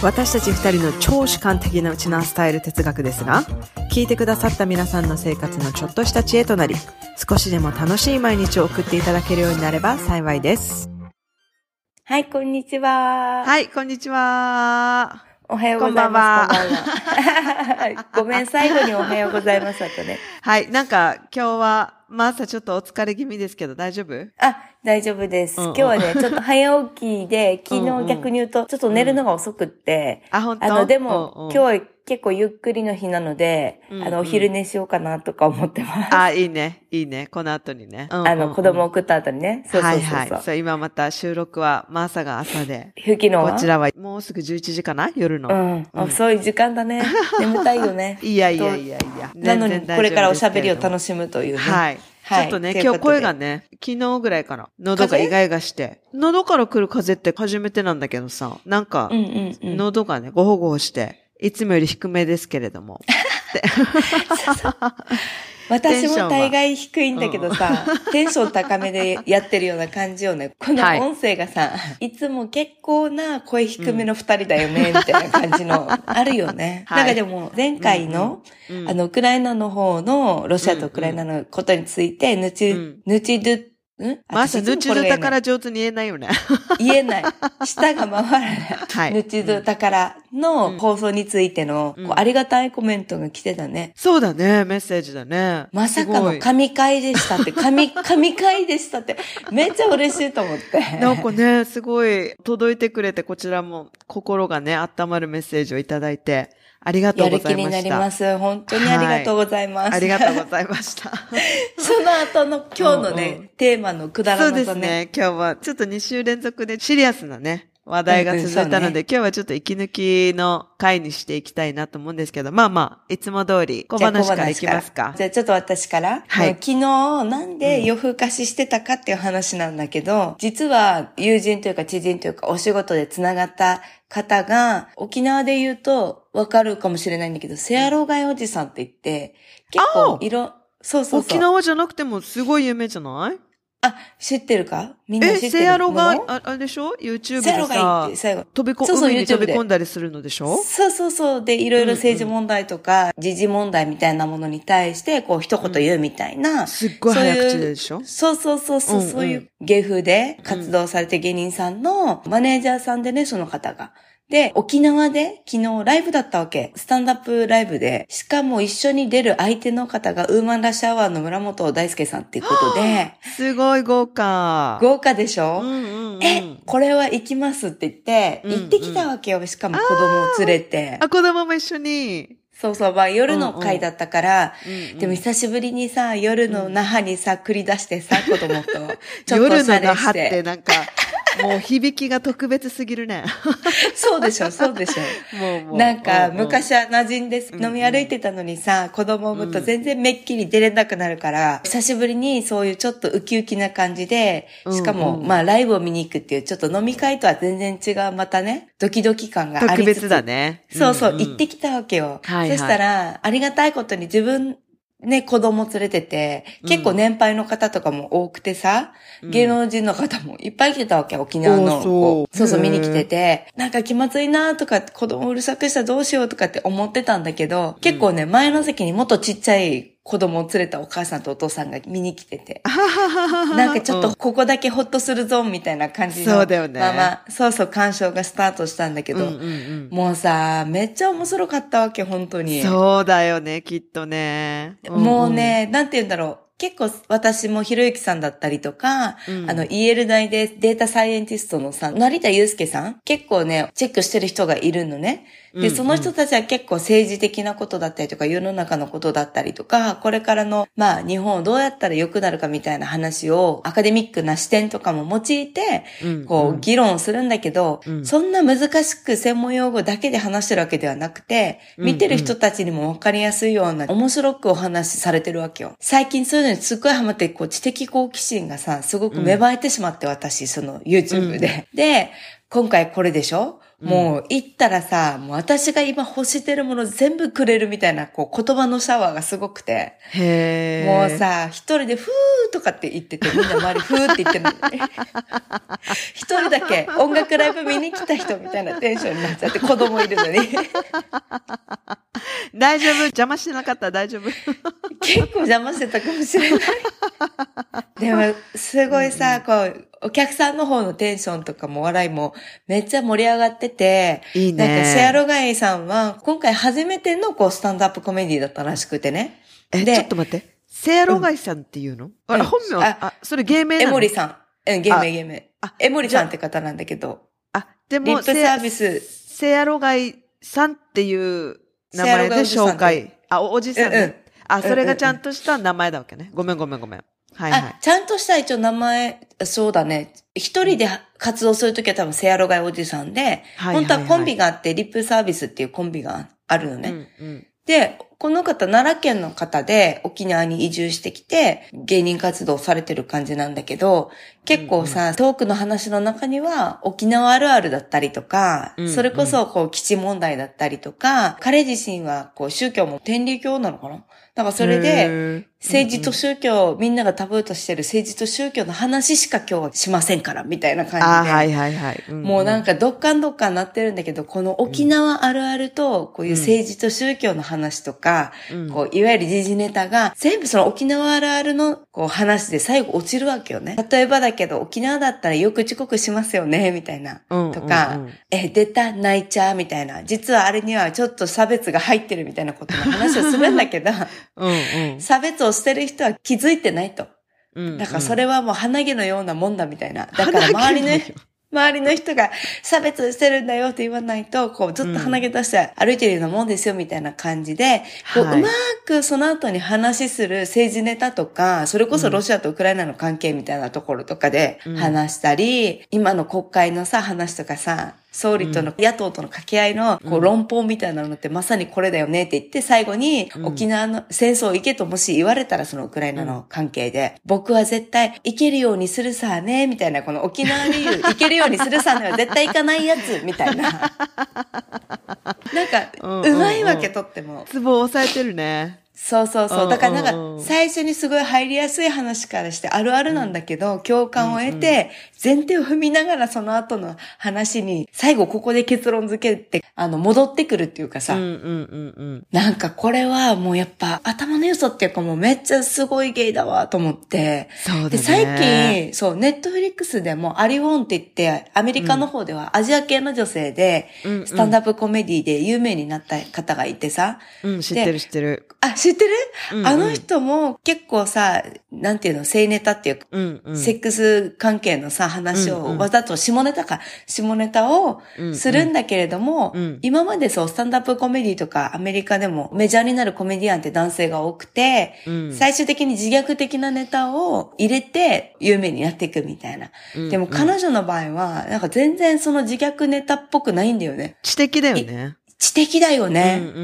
私たち二人の超主観的なウチナースタイル哲学ですが聞いてくださった皆さんの生活のちょっとした知恵となり少しでも楽しい毎日を送っていただけるようになれば幸いですはいこんにちははいこんにちはおはようございます。こんばんは。ごめん、最後におはようございますだとね。はい、なんか今日は、ま朝ちょっとお疲れ気味ですけど大丈夫？あ、大丈夫です。今日はね、ちょっと早起きで、昨日逆に言うと、ちょっと寝るのが遅くって、あ、本当？あの、でも、今日は結構ゆっくりの日なので、あの、お昼寝しようかなとか思ってます。あ、いいね、いいね、この後にね。あの、子供送った後にね。そうそうそう。はいはい。そう、今また収録は、マーサが朝で、吹きのは？こちらはもうすぐ11時かな？夜の。うん。遅い時間だね。眠たいよね。いやいやいやいや。なのに、これからおしゃべりをし楽しむというね。はい。はいちょっとね、今日声がね、昨日ぐらいかな。喉がイガイガして。喉から来る風って初めてなんだけどさ、なんか。喉がね、ごほごほして、いつもより低めですけれども。私も大概低いんだけどさ、テンション高めでやってるような感じよね。このはい音声がさ、いつも結構な声低めの二人だよね、みたいな感じの、あるよね。はい。なんかでも、前回の、うんあの、ウクライナの方の、ロシアとウクライナのことについて、ぬち、うんぬちど、ん？マーサ、私いつもぬちどだこれが言えないから上手に言えないよね。言えない。舌が回らない。はいぬちどだからの放送についての、うんこうありがたいコメントが来てたね。そうだね、メッセージだね。まさかの神回でしたって、神、神回でしたって、めっちゃ嬉しいと思って。なんかね、すごい届いてくれて、こちらも心がね、温まるメッセージをいただいて、ありがとうごやる気ざいました。になります。本当にありがとうございます。ありがとうございました。その後の今日のね、うんうんテーマのくだらそうなさね。ですね。今日はちょっと2週連続でシリアスなね、話題が続いたので、うんうんそうね今日はちょっと息抜きの回にしていきたいなと思うんですけど、まあまあ、いつも通り小話からいきますか。じゃあちょっと私から。はい昨日なんで夜更かししてたかっていう話なんだけど、実は友人というか知人というかお仕事で繋がった方が、沖縄で言うとわかるかもしれないんだけど、セアロガイおじさんって言って、結構色、そうそうそう。沖縄じゃなくてもすごい有名じゃない？あ、知ってるか？みんな知ってえ、る？セアロがも、のああれでしょ ?YouTube でさロガイって、最後。飛びこ、そうそう海に飛び込んだりするのでしょ？そうそうそう。で、いろいろ政治問題とか、時事問題みたいなものに対して、こう、一言言うみたいな。すっごい早口ででしょ？そうそうそうそう、うんうんそういう芸風で活動されて芸人さんのマネージャーさんでね、その方が。で、沖縄で昨日ライブだったわけ。スタンダップライブで。しかも一緒に出る相手の方がウーマンラッシュアワーの村本大輔さんっていうことで、すごい豪華。豪華でしょ、うんうんうん、え、これは行きますって言って、行ってきたわけよ。しかも子供を連れて。あ、子供も一緒に。そうそう、まあ夜の会だったから、うんうんでも久しぶりにさ、夜の那覇にさ、繰り出してさ、子供と。ちょっと夜おしゃれの那覇してってなんか、もう響きが特別すぎるね。そうでしょ、そうでしょ。もうもう。なんか、昔は馴染んでうん飲み歩いてたのにさ、子供を産むと全然めっきり出れなくなるから、久しぶりにそういうちょっとウキウキな感じで、しかも、まあライブを見に行くっていう、ちょっと飲み会とは全然違う、またね、ドキドキ感がありつつ。特別だね。そうそう、行ってきたわけよ。そしたら、ありがたいことに自分、ね、子供連れてて、結構年配の方とかも多くてさ、うん。芸能人の方もいっぱい来てたわけ、沖縄の。おーそう。そう見に来てて、なんか気まずいなとか、子供うるさくしたらどうしようとかって思ってたんだけど、結構ね、前の席にもっとちっちゃい子供を連れたお母さんとお父さんが見に来てて、なんかちょっとここだけホッとするぞみたいな感じの。そうだよねまあまあ、そうそう鑑賞がスタートしたんだけど、うんうんうんもうさ、めっちゃ面白かったわけ、本当に。そうだよね、きっとね。もうね、なんて言うんだろう。結構私もひろゆきさんだったりとか、うんあの EL 大でデータサイエンティストのさ、成田祐介さん結構ね、チェックしてる人がいるのね。で、その人たちは結構政治的なことだったりとか、世の中のことだったりとか、これからの、まあ、日本をどうやったら良くなるかみたいな話を、アカデミックな視点とかも用いて、うんこう、議論するんだけど、うんそんな難しく専門用語だけで話してるわけではなくて、うん見てる人たちにもわかりやすいような、面白くお話しされてるわけよ。最近そういうのにすっごいハマって、こう、知的好奇心がさ、すごく芽生えてしまって、私、その YouTube で。で、今回これでしょ？もう行ったらさ、もう私が今欲してるもの全部くれるみたいな、こう言葉のシャワーがすごくて。へもうー。さ、一人でふーとかって言ってて、みんな周りふーって言ってるのに。一人だけ音楽ライブ見に来た人みたいなテンションになっちゃって、子供いるのに。大丈夫？邪魔してなかった？大丈夫？結構邪魔してたかもしれない。でも、すごいさ、こう、お客さんの方のテンションとかも笑いもめっちゃ盛り上がってて、いいねなんかシェアロガイさんは、今回初めてのこう、スタンドアップコメディだったらしくてね。え、でちょっと待って。セアロガイさんっていうの、あれ、うん本名ああそれ芸名なエのモリさん。うん、ゲーあムゲーム。あエモリさんって方なんだけど、あ、でも、リップサービセス、セアロガイさんっていう名前で紹介。あ、おおじさんね。うんうんあ、それがちゃんとした名前だわけね。ごめんごめんごめん。はいはあ、ちゃんとした一応名前、そうだね。一人で活動するときは多分セアロガイおじさんで、はいはいはい本当はコンビがあって、リップサービスっていうコンビがあるのい。ね。うんうんで、この方、奈良県の方で沖縄に移住してきて、芸人活動されてる感じなんだけど、結構さ、トークの話の中には、沖縄あるあるだったりとか、うんそれこそ、こう、基地問題だったりとか、彼自身は、こう、宗教も天理教なのかな？だからそれへで、ー。政治と宗教、みんながタブーとしてる政治と宗教の話しか今日はしませんから、みたいな感じで。あ、はいはいはい。んもうなんかどっかんどっかんなってるんだけど、この沖縄あるあると、こういう政治と宗教の話とか、うんこう、いわゆる時事ネタが、全部その沖縄あるあるのこう話で最後落ちるわけよね。例えばだけど、沖縄だったらよく遅刻しますよね、みたいな。うんとか、うんうんえ、出た、泣いちゃう、みたいな。実はあれにはちょっと差別が入ってるみたいなことの話をするんだけど、うんうん差別をしてる人は気づいてないと。うん。だからそれはもう鼻毛のようなもんだみたいな。だから周りの、周りの人が差別してるんだよって言わないと、こうずっと鼻毛出して歩いてるようなもんですよみたいな感じで、こうはい。うまくその後に話する政治ネタとか、それこそロシアとウクライナの関係みたいなところとかで話したり、今の国会のさ、話とかさ、総理との野党との掛け合いのこう論法みたいなのってまさにこれだよねって言って最後に沖縄の戦争行けともし言われたらそのウクライナの関係で僕は絶対行けるようにするさねみたいなこの沖縄で言う行けるようにするさねは絶対行かないやつみたいな。なんかうまいわけとっても。ツボを押さえてるね。そうそうそう。だからなん。か、最初にすごい入りやすい話からして、あるあるなん。だけど、共感を得て、前提を踏みながらその後の話に、最後ここで結論付けて、あの、戻ってくるっていうかさ、うんうんうんうん。なんかこれはもうやっぱ頭の良さっていうかもうめっちゃすごい芸だわと思って。そうだね。で、最近、そう、ネットフリックスでもアリウォンって言って、アメリカの方ではアジア系の女性で、スタンダップコメディで有名になった方がいてさ、うん、知ってる知ってる。あ、知ってる、うんうんあの人も結構さ、なんていうの、性ネタっていうか、うんうん。セックス関係のさ、話うんうんをわざと下ネタか、下ネタをするんだけれども、うんうん今までそう、スタンダップコメディとかアメリカでもメジャーになるコメディアンって男性が多くて、うん最終的に自虐的なネタを入れて有名になっていくみたいな。うんでも彼女の場合は、なんか全然その自虐ネタっぽくないんだよね。知的だよね。知的だよね。うんうんう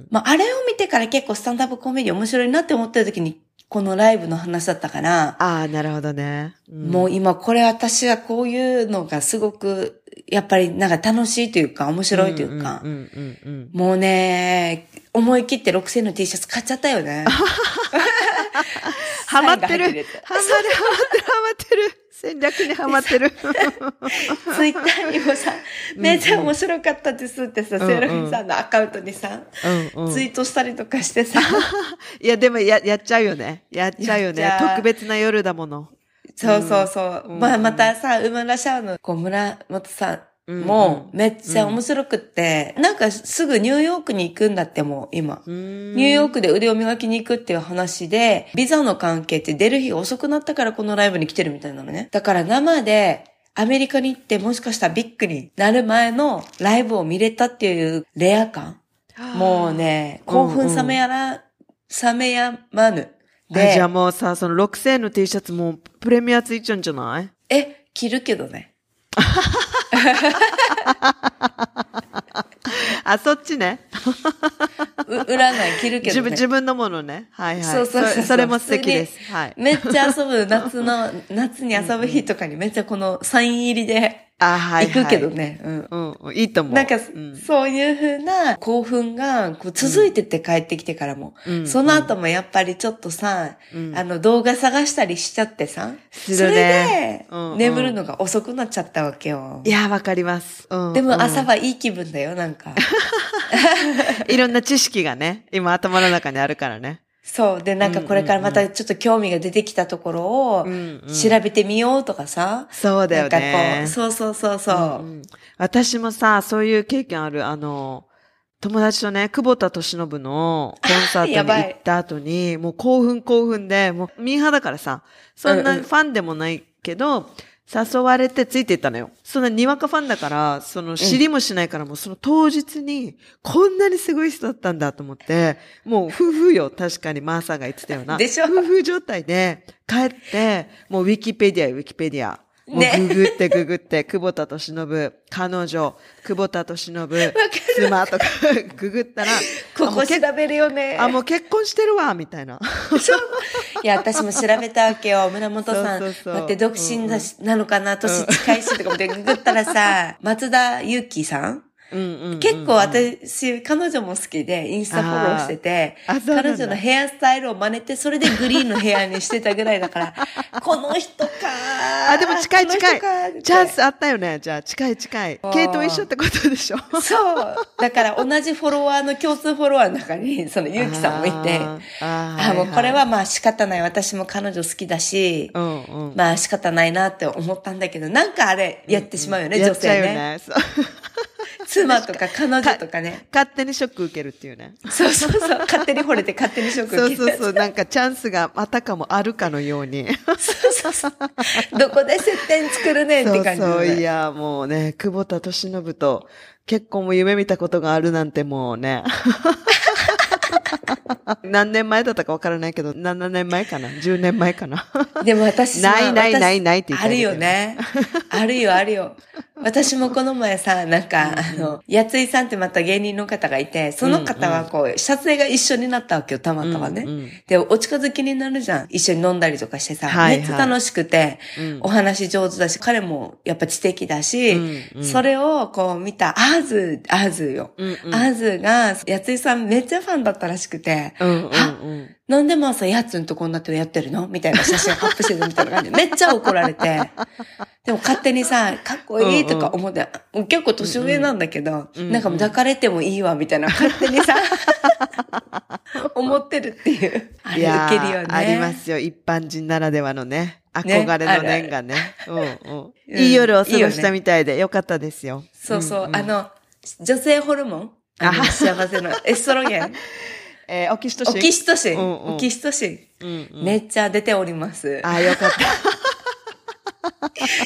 ん。まあ、あれを見てから結構スタンダップコメディ面白いなって思ってる時に、このライブの話だったから、ああ、なるほどね。うんもう今これ私はこういうのがすごく、やっぱりなんか楽しいというか面白いというか。もうね、思い切って6000の T シャツ買っちゃったよね。ハマってる。ハマってる、ハマってる、ハマってる。戦略にハマってる。ツイッターにもさ、めっちゃ面白かったですってさ、うんうんセロリンさんのアカウントにさ、うんうんツイートしたりとかしてさ、いや、でもや、やっちゃうよね。やっちゃうよね。特別な夜だもの。そうそうそう。うんまあまたさ、馬村シャワーのこう村本さん、もうめっちゃ面白くって、なんかすぐニューヨークに行くんだってもう今。ニューヨークで腕を磨きに行くっていう話で、ビザの関係って出る日が遅くなったからこのライブに来てるみたいなのね。だから生でアメリカに行ってもしかしたらビッグになる前のライブを見れたっていうレア感。もうね、興奮冷めやら、冷めやまぬ。で、じゃあで、もうさ、その6000円の T シャツもうプレミアついちゃうんじゃない？え、着るけどね。あ、そっちね。う裏ない着るけ自分、どね。自分のものね。はいはい。そうそうそうそうそれも素敵です。はい。めっちゃ遊ぶ夏の、夏に遊ぶ日とかにめっちゃこのサイン入りであ、はい、はい。行くけど。ね。うん。うんうん、いいと思う。なんか、うんそういう風な興奮がこう続いてって帰ってきてからも。うんその後もやっぱりちょっとさ、うんあの動画探したりしちゃってさ。するねそれで眠るのが遅くなっちゃったわけよ。いや、わかります。うんでも朝うんはいい気分だよ、なんか。いろんな知識がね、今頭の中にあるからね。そう。で、なんかこれからまたちょっと興味が出てきたところをうんうん調べてみようとかさ。そうだよねう、。そうそうそうそう。うん私もさ、そういう経験ある、あの、友達とね、久保田敏信のコンサートに行った後に、もう興奮興奮で、もうミーハーだからさ、そんなうんうんファンでもないけど、誘われてついていったのよ。そんなにわかファンだから、その知りもしないから、もうその当日に、こんなにすごい人だったんだと思って、もう夫婦よ、確かにマーサーが言ってたような。でしょ夫婦状態で帰って、もうウィキペディアよウィキペディア。もうねググってググって、久保田敏信、彼女、久保田敏信、妻とか ググったら、ここ調べるよね。あ、もう結婚してるわ、みたいな。いや、私も調べたわけよ。村本さん。そうそうそう待って、独身だし、なのかな？年近いしとか思ってググったらさ、松田ゆきさんうんうんうん結構私、彼女も好きで、インスタフォローしてて、彼女のヘアスタイルを真似て、それでグリーンのヘアにしてたぐらいだから、この人かあ、でも近い近い。チャンスあったよね。じゃあ、近い近い。系統一緒ってことでしょ？そう。だから同じフォロワーの共通フォロワーの中に、そのゆうきさんもいて、あーあ、もうこれははまあ仕方ない。私も彼女好きだし。まあ仕方ないなって思ったんだけど、なんかあれやってしまうよね、女性ね。妻とか彼女とかね。勝手にショック受けるっていうね。そうそうそう。勝手に惚れて勝手にショック受ける。そうそうそう。なんかチャンスがあたかもあるかのように。そうそうそう。どこで接点作るねんって感じ、そうそう、いね。や、もうね、久保田敏信と結婚も夢見たことがあるなんてもうね。何年前だったかわからないけど、7年前かな ?10 年前かな？でも私さないない私ないないって言ってあるよね。あるよ、あるよ。私もこの前さ、なんか、あの、やついさんってまた芸人の方がいて、その方はこう、撮影が一緒になったわけよ、たまたまね。うんうんで、お近づきになるじゃん。一緒に飲んだりとかしてさ、はいはいめっちゃ楽しくて、うんお話上手だし、彼もやっぱ知的だし、うんうんそれをこう見た、アーズ、アーズよ。うんうんアーズが、やついさんめっちゃファンだったらしくて、うんうんあうん。なんでも朝やつんとこんなってやってるの？みたいな写真アップしてるみたいな感じで、めっちゃ怒られて。でも勝手にさ、かっこいいとか思って、結構年上なんだけど、うんうんなんかもう抱かれてもいいわ、みたいな、勝手にさ、思ってるっていう。あれ受けるよね。ーありますよ。一般人ならではのね。憧れの念がね。うんうん。うんいい夜を過ごしたみたいでよかったですよ。そうそう、んんあの、女性ホルモン？あのあ幸せのエストロゲン？えーオキシトオシン。キシトシン。うんうんオキシトシン。うんうんめっちゃ出ております。あー、よかっ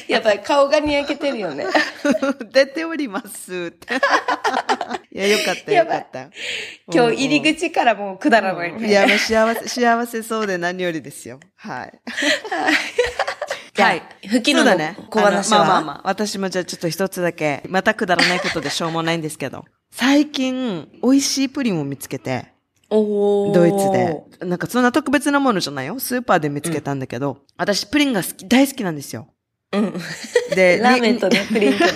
やっぱり顔がにやけてるよね。た。出ておりますって。いや、よかった、やばいよかった。今日入り口からもうくだらないね。いや、もう幸せ、幸せそうで何よりですよ。はい。はい。吹きのね。小話は？まあまあまあ。私もじゃあちょっと一つだけ、またくだらないことでしょうもないんですけど。最近、美味しいプリンを見つけて、ドイツで。なんかそんな特別なものじゃないよ。スーパーで見つけたんだけど、私プリンが好き、大好きなんですよ。うん。で、ラーメンとね、プリンとね。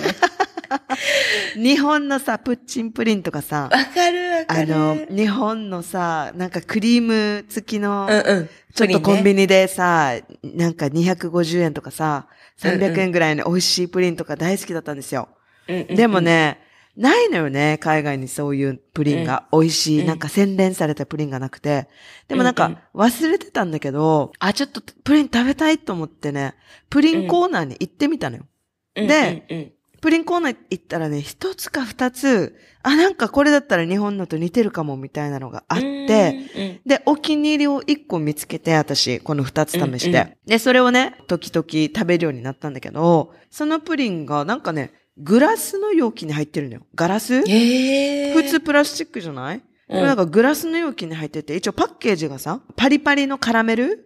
に日本のさ、プッチンプリンとかさ、わかるわかる。あの、日本のさ、なんかクリーム付きの、うんうん。ちょっとコンビニ。ニでさ、なんか250円とかさ、300円ぐらいの美味しいプリンとか大好きだったんですよ。うんうんうんでも、ね、ないのよね、海外にそういうプリンが。美味しい、うんなんか洗練されたプリンがなくて。でもなんか忘れてたんだけど、あ、ちょっとプリン食べたいと思ってね、プリンコーナーに行ってみたのよ。うんで、プリンコーナー行ったらね、一つか二つ、あ、なんかこれだったら日本のと似てるかもみたいなのがあって、うん、で、お気に入りを一個見つけて、私、この二つ試して。で、それをね、時々食べるようになったんだけど、そのプリンがなんかね、グラスの容器に入ってるのよ。ガラス？へえ。普通プラスチックじゃない、うんなんかグラスの容器に入ってて、一応パッケージがさ、パリパリのカラメル、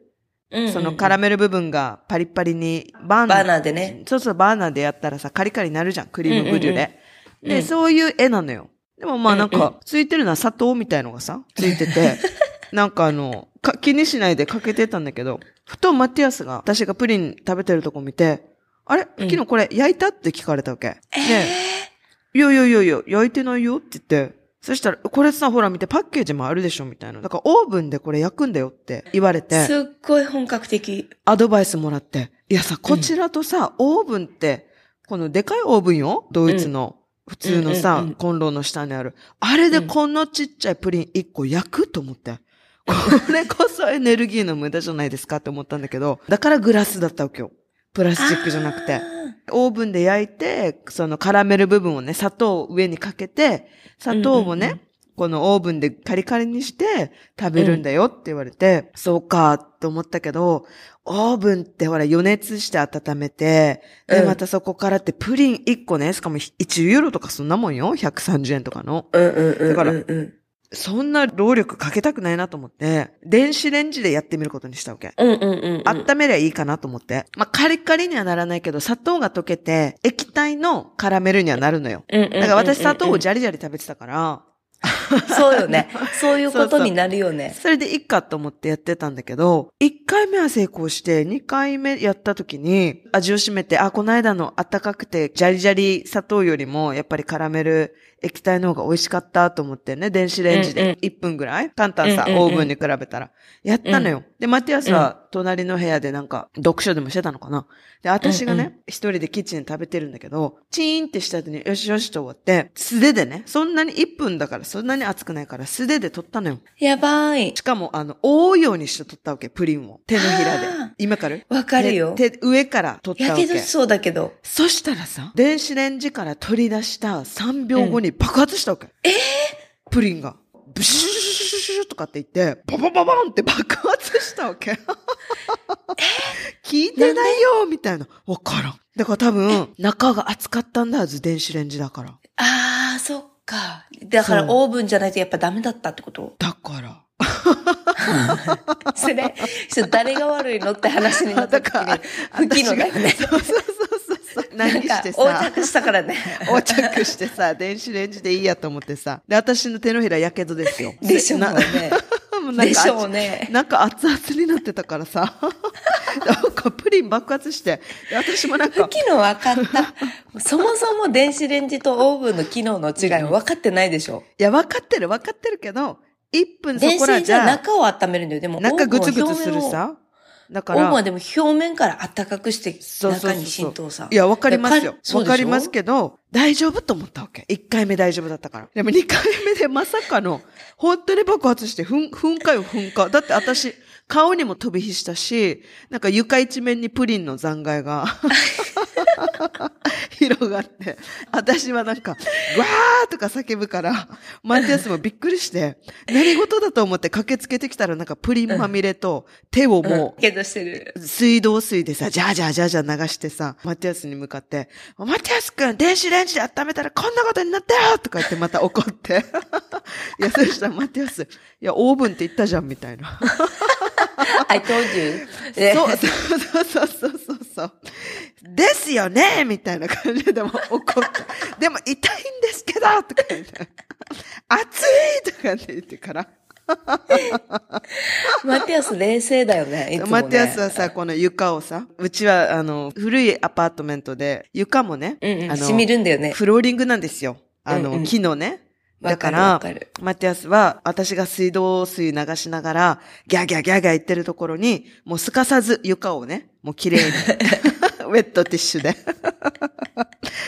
うんうんそのカラメル部分がパリパリにバーナー。バーナーでね。そうそう、バーナーでやったらさ、カリカリになるじゃん。クリームブリュレ。で、うんうんうんそういう絵なのよ。でもまあなんうんうんか、ついてるのは砂糖みたいのがさ、ついてて、なんかあの、か気にしないでかけてたんだけど、ふとマティアスが、私がプリン食べてるとこ見て、あれ？うん。昨日これ焼いた？って聞かれたわけ。えで、いやいやいやいや、焼いてないよって言って、そしたら、これさ、ほら見て、パッケージもあるでしょみたいな。だから、オーブンでこれ焼くんだよって言われー、て、すっごい本格的。アドバイスもらって、いやさ、こちらとさ、オーブンって、このでかいオーブンよ？ドイツの、普通のさ、うんうんうんコンロの下にある。あれでこんなちっちゃいプリン1個焼くと思って。これこそエネルギーの無駄じゃないですかって思ったんだけど、だからグラスだったわけよ。プラスチックじゃなくてあ。オーブンで焼いて、そのカラメル部分をね、砂糖を上にかけて、砂糖をね、うんうんうんこのオーブンでカリカリにして食べるんだよって言われて、そうかと思ったけど、オーブンってほら余熱して温めて、で、うんまたそこからってプリン1個ね、しかも1ユーロとかそんなもんよ ?130 円とかの。うんうんうんうん。だからうんそんな労力かけたくないなと思って、電子レンジでやってみることにしたわけ。うんうんうん。温めりゃいいかなと思って。まあ、カリカリにはならないけど、砂糖が溶けて、液体のカラメルにはなるのよ。うんうんうんうんだから私砂糖をジャリジャリ食べてたから、そうよね。そういうことになるよね。それでいいかと思ってやってたんだけど、1回目は成功して、2回目やった時に、味を占めて、あ、この間の暖かくて、ジャリジャリ砂糖よりも、やっぱりカラメル液体の方が美味しかったと思ってね、電子レンジで1分ぐらい？簡単さ、オーブンに比べたら。やったのよ。で、マティアスは隣の部屋でなんか、読書でもしてたのかな？で、私がうんうね、一人でキッチンで食べてるんだけど、チーンってした後に、よしよしと終わって、素手でね、そんなに1分だから、そんなに熱くないから、素手で取ったのよ。やばいし。かも、あの、覆うようにして取ったわけ、プリンを。手のひらで。今から？わかるよ。手、手上から取ったやわけ。けどしそうだけど。そしたらさ、電子レンジから取り出した3秒後に爆発したわけ。えプリンが。ブシュシュシュシュシュシュとかって言って、パパパパンって爆発したわけ。聞いてないよみたいな。わからん。だから多分、中が熱かったんだはず、電子レンジだから。ああ、そっか。だからオーブンじゃないとやっぱダメだったってことだから。それ、それ誰が悪いのって話になった時に、不機能だよね。そうそうそう。何して、さ。横着したからね。横着してさ、電子レンジでいいやと思ってさ。で、私の手のひらやけどですよ。でしょうなね。もうなんかでしょうね。なんか熱々になってたからさ。なんかプリン爆発して。で私もなんか、機能分かった。そもそも電子レンジとオーブンの機能の違いを分かってないでしょ。いや、分かってる分かってるけど、1分そ電子レンジはこらじゃ、中を温めるんだよ。でも、中グツグツす。るさ。だかオーブンはら、でも表面から温かくしてそうそうそう中に浸透さ。いや、わかりますよわかりますけど、大丈夫と思ったわけ。1回目大丈夫だったから。でも2回目でまさかの、本当に爆発して、噴火よ、噴火。だって私、顔にも飛び火したし、なんか床一面にプリンの残骸が 広がって、私はなんか、わーとか叫ぶから、マティアスもびっくりして、何事だと思って駆けつけてきたらなんかプリンまみれと手をもう、水道水でさ、ジャージャージャージャー流してさ、マティアスに向かって、マティアスくん、電子レンジで温めたらこんなことになったよとか言ってまた怒って。いや、そしたらマティアス、いや、オーブンって言ったじゃん、みたいな。I told you. でそう、そうそうそうそうそう。ですよねみたいな感じでも怒って。でも痛いんですけどとか言って。熱いとかって言ってから。マティアス冷静だよね。ねマティアスはさ、この床をさ、うちは、あの、古いアパートメントで、床もね、うんうん、あの、染みるんだよね。フローリングなんですよ。あの、うんうん木のね。だわからマティアスは、私が水道水流しながら、ギャーギャーギャーギャー言ってるところに、もうすかさず床をね、もう綺麗に、ウェットティッシュで、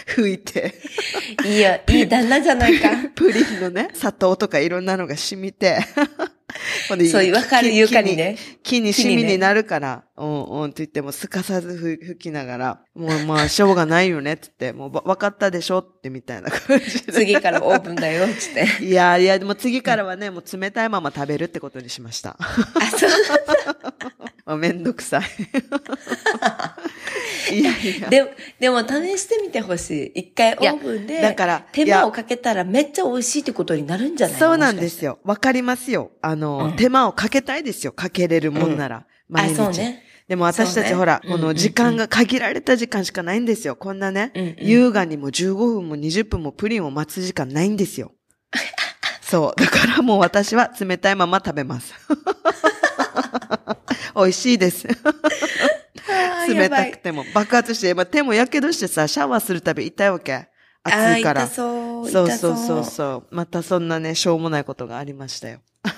拭いて、いいや、いい旦那じゃないか。プリンのね、砂糖とかいろんなのが染みて、そういうわかる木床にね。木にシミになるから、うんうんって言ってもすかさずふ吹きながら、もうまあしょうがないよねって言って、もうわわかったでしょってみたいな感じで。次からオープンだよ、つって。いやいや、でも次からはね、もう冷たいまま食べるってことにしました。あ、そう。まあ、めんどくさい。いやいや。でも、でも試してみてほしい。一回オーブンで、だから手間をかけたらめっちゃ美味しいってことになるんじゃないそうなんですよ。よ。わかりますよ。あの、うん手間をかけたいですよ。かけれるもんなら。あ、毎日。そうね。でも私たち、ほら、うんうんうんこの時間が限られた時間しかないんですよ。こんなね、うんうん優雅にも15分も20分もプリンを待つ時間ないんですよ。そう。だからもう私は冷たいまま食べます。美味しいです。冷たくやても。爆発して、まあ、手もやけどしてさ、シャワーするたび痛いわけ。暑いから。痛そう。そう痛そうそうそう。またそんなね、しょうもないことがありましたよ。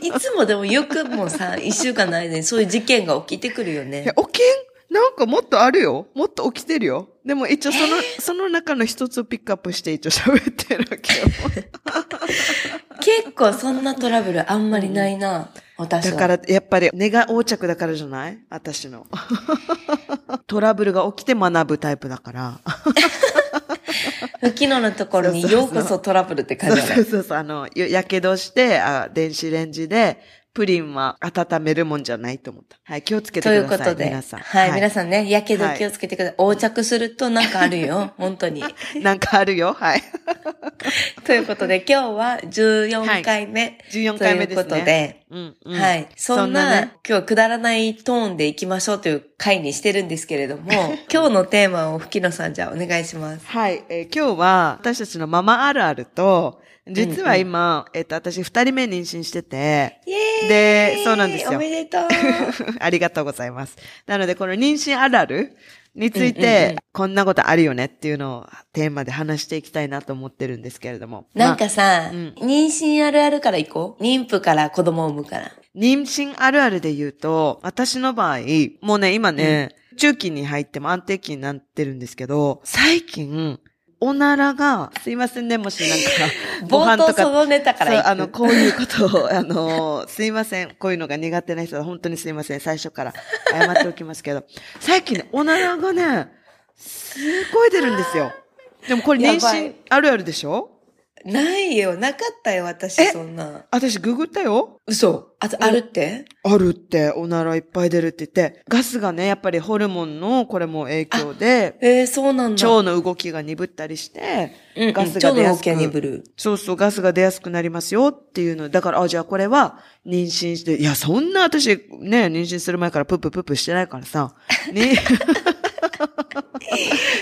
いつもでもよくもうさ、一週間の間にそういう事件が起きてくるよね。起きん？なんかもっとあるよ。もっと起きてるよ。でも一応その、その中の一つをピックアップして一応喋ってるわけよ。結構そんなトラブルあんまりないな、私は。だから、やっぱり根が横着だからじゃない？私の。トラブルが起きて学ぶタイプだから。昨日のところにようこそトラブルって感じ。そうそうそう。あの、ややけどしてあ、電子レンジで、プリンは温めるもんじゃないと思った。はい、気をつけてとください。いうことで、皆さん。はい、皆ささんね、やけど気をつけてください。横着するとなんかあるよ、本当に。ん。なんかあるよ。はい。ということで、今日は14回目。14回目ですね。ということで、うん、うん。はい。そんな、ね今日はくだらないトーンでいきましょうという回にしてるんですけれども、今日のテーマを吹野さんじゃあお願いします。はい、えー今日は私たちのママあるあると、実は今、えっ、と、私二人目妊娠してて、でそうなんですよおめでとう ありがとうございます。なので、この妊娠あるあるについうんうんうんて、こんなことあるよねっていうのをテーマで話していきたいなと思ってるんですけれども。なんまあかさ、うん妊娠あるあるから行こう。妊婦から子供を産むから。妊娠あるあるで言うと、私の場合、もうね、今ね、中期に入っても安定期になってるんですけど、最近、おならが、すいませんね、もしなんか、ご 冒飯とか、頭そのネタからあの、こういうことを、あの、すいません。こういうのが苦手な人は本当にすいません。最初から謝っておきますけど、最近ね、おならがね、すごい出るんですよ。でもこれ妊娠あるあるでしょ？ないよ。なかったよ、私、え？そんな。私ググったよ。嘘。あと、あるって？あるって、おならいっぱい出るって言って、ガスがね、やっぱりホルモンのこれも影響で、えー、そうなんだ。腸の動きが鈍ったりして、うんうんガスが出やすく、腸の動きが鈍るそうそう、ガスが出やすくなりますよっていうの。だから、あ、じゃあこれは妊娠して、いや、そんな私、ね、妊娠する前からプッププップしてないからさ、ね、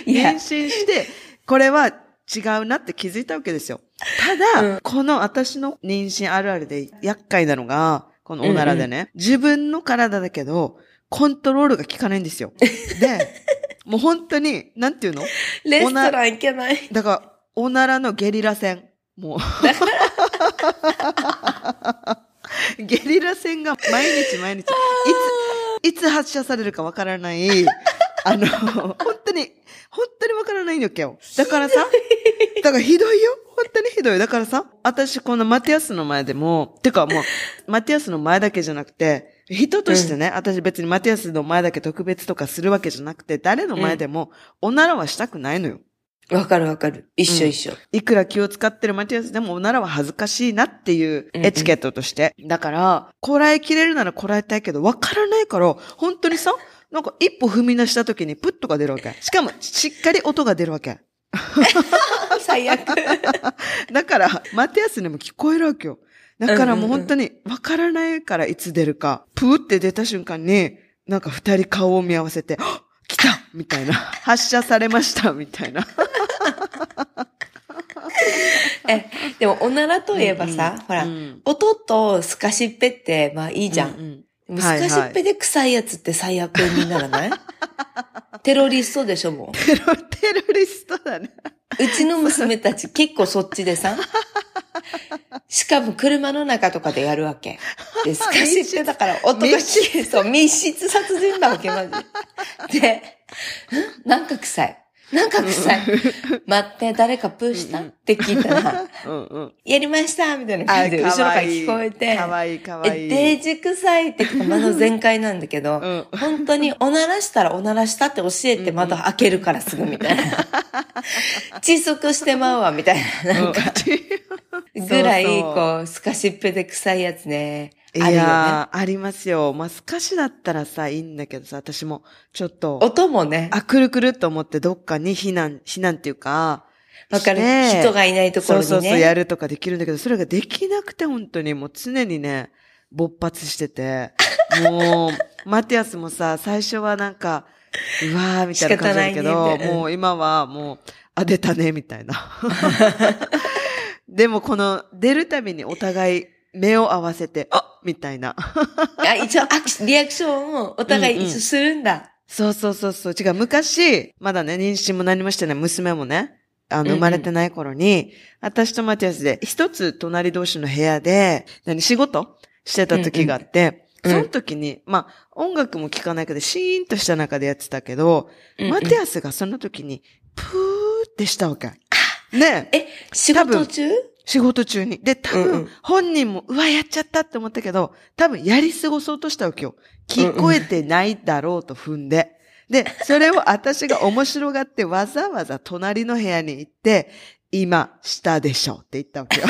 いや妊娠して、これは違うなって気づいたわけですよ。ただ、うんこの私の妊娠あるあるで厄介なのが、このおならでね、自分の体だけど、コントロールが効かないんですよ。で、もう本当に、なんていうの？レストラン行けない。だから、おならのゲリラ戦。もう。ゲリラ戦が毎日毎日、いつ、いつ発射されるかわからない、あの、本当に、本当にわからないんだよ。だからさ、だからひどいよ。本当にひどい。だからさ、私このマティアスの前でも、てかもう、マティアスの前だけじゃなくて、人としてね、私別にマティアスの前だけ特別とかするわけじゃなくて、誰の前でも、おならはしたくないのよ。わかるわかる。一緒一緒。いくら気を使ってるマティアスでもおならは恥ずかしいなっていううんうんエチケットとして。だから、こらえきれるならこらえたいけど、わからないから、本当にさ、なんか一歩踏み出した時にプッとが出るわけ。しかも、しっかり音が出るわけ。最悪。だから、マティアスにも聞こえるわけよ。だからもう本当にわからないからいつ出るか。プーって出た瞬間に、なんか二人顔を見合わせて、あ来たみたいな。発射されましたみたいな。え、でもおならといえばさ、ほら、うん音とスカシッペって、まあいいじゃん。ううでもはいはいスカシッペで臭いやつって最悪にならない？テロリストでしょ、もテロ、テロリストだね。う。うちの娘たち結構そっちでさ。しかも車の中とかでやるわけ。で、スカシッペだから音が密消えそう、密室殺人だわけ、マジで。で、ん？なんか臭い。なんか臭い。待って、誰かプーした？って聞いたら、うんうん。やりましたみたいな感じで後ろから聞こえて、かわいいかわいえ、い。デージ臭いってまだ全開なんだけど、うん本当におならしたらおならしたって教えて窓開けるからすぐみたいな。窒息してまうわ、みたいな。なんか、ぐらい、こう、スカシッペで臭いやつね。い。やー、ありますよ。まあ、すかしだったらさ、いいんだけどさ、私も、ちょっと、音もね、あ、くるくると思ってどっかに避難、避難っていうか、わかる。して人がいないところにね。そうそうそう、やるとかできるんだけど、それができなくて本当にもう常にね、勃発してて、もう、マティアスもさ、最初はなんか、うわーみたいな感じだけど、もう今はもう、あ、出たね、みたいな。でもこの、出るたびにお互い目を合わせて、あみたいな。あ一応アクシ、リアクションをお互い一緒するんだ。そうそうそうそう。違う、昔、まだね、妊娠も何もしてない娘もね、あの、うんうん生まれてない頃に、私とマティアスで、一つ隣同士の部屋で、何、仕事？してた時があって、うんうんその時に、まあ、音楽も聴かないけど、シーンとした中でやってたけど、うんうんマティアスがその時に、プーってしたわけ。ねえ、仕事中？仕事中に。で、多分、本人も、うわ、やっちゃったって思ったけど、多分やり過ごそうとしたわけよ。聞こえてないだろうと踏んで。で、それを私が面白がってわざわざ隣の部屋に行って、今、したでしょって言ったわけよ。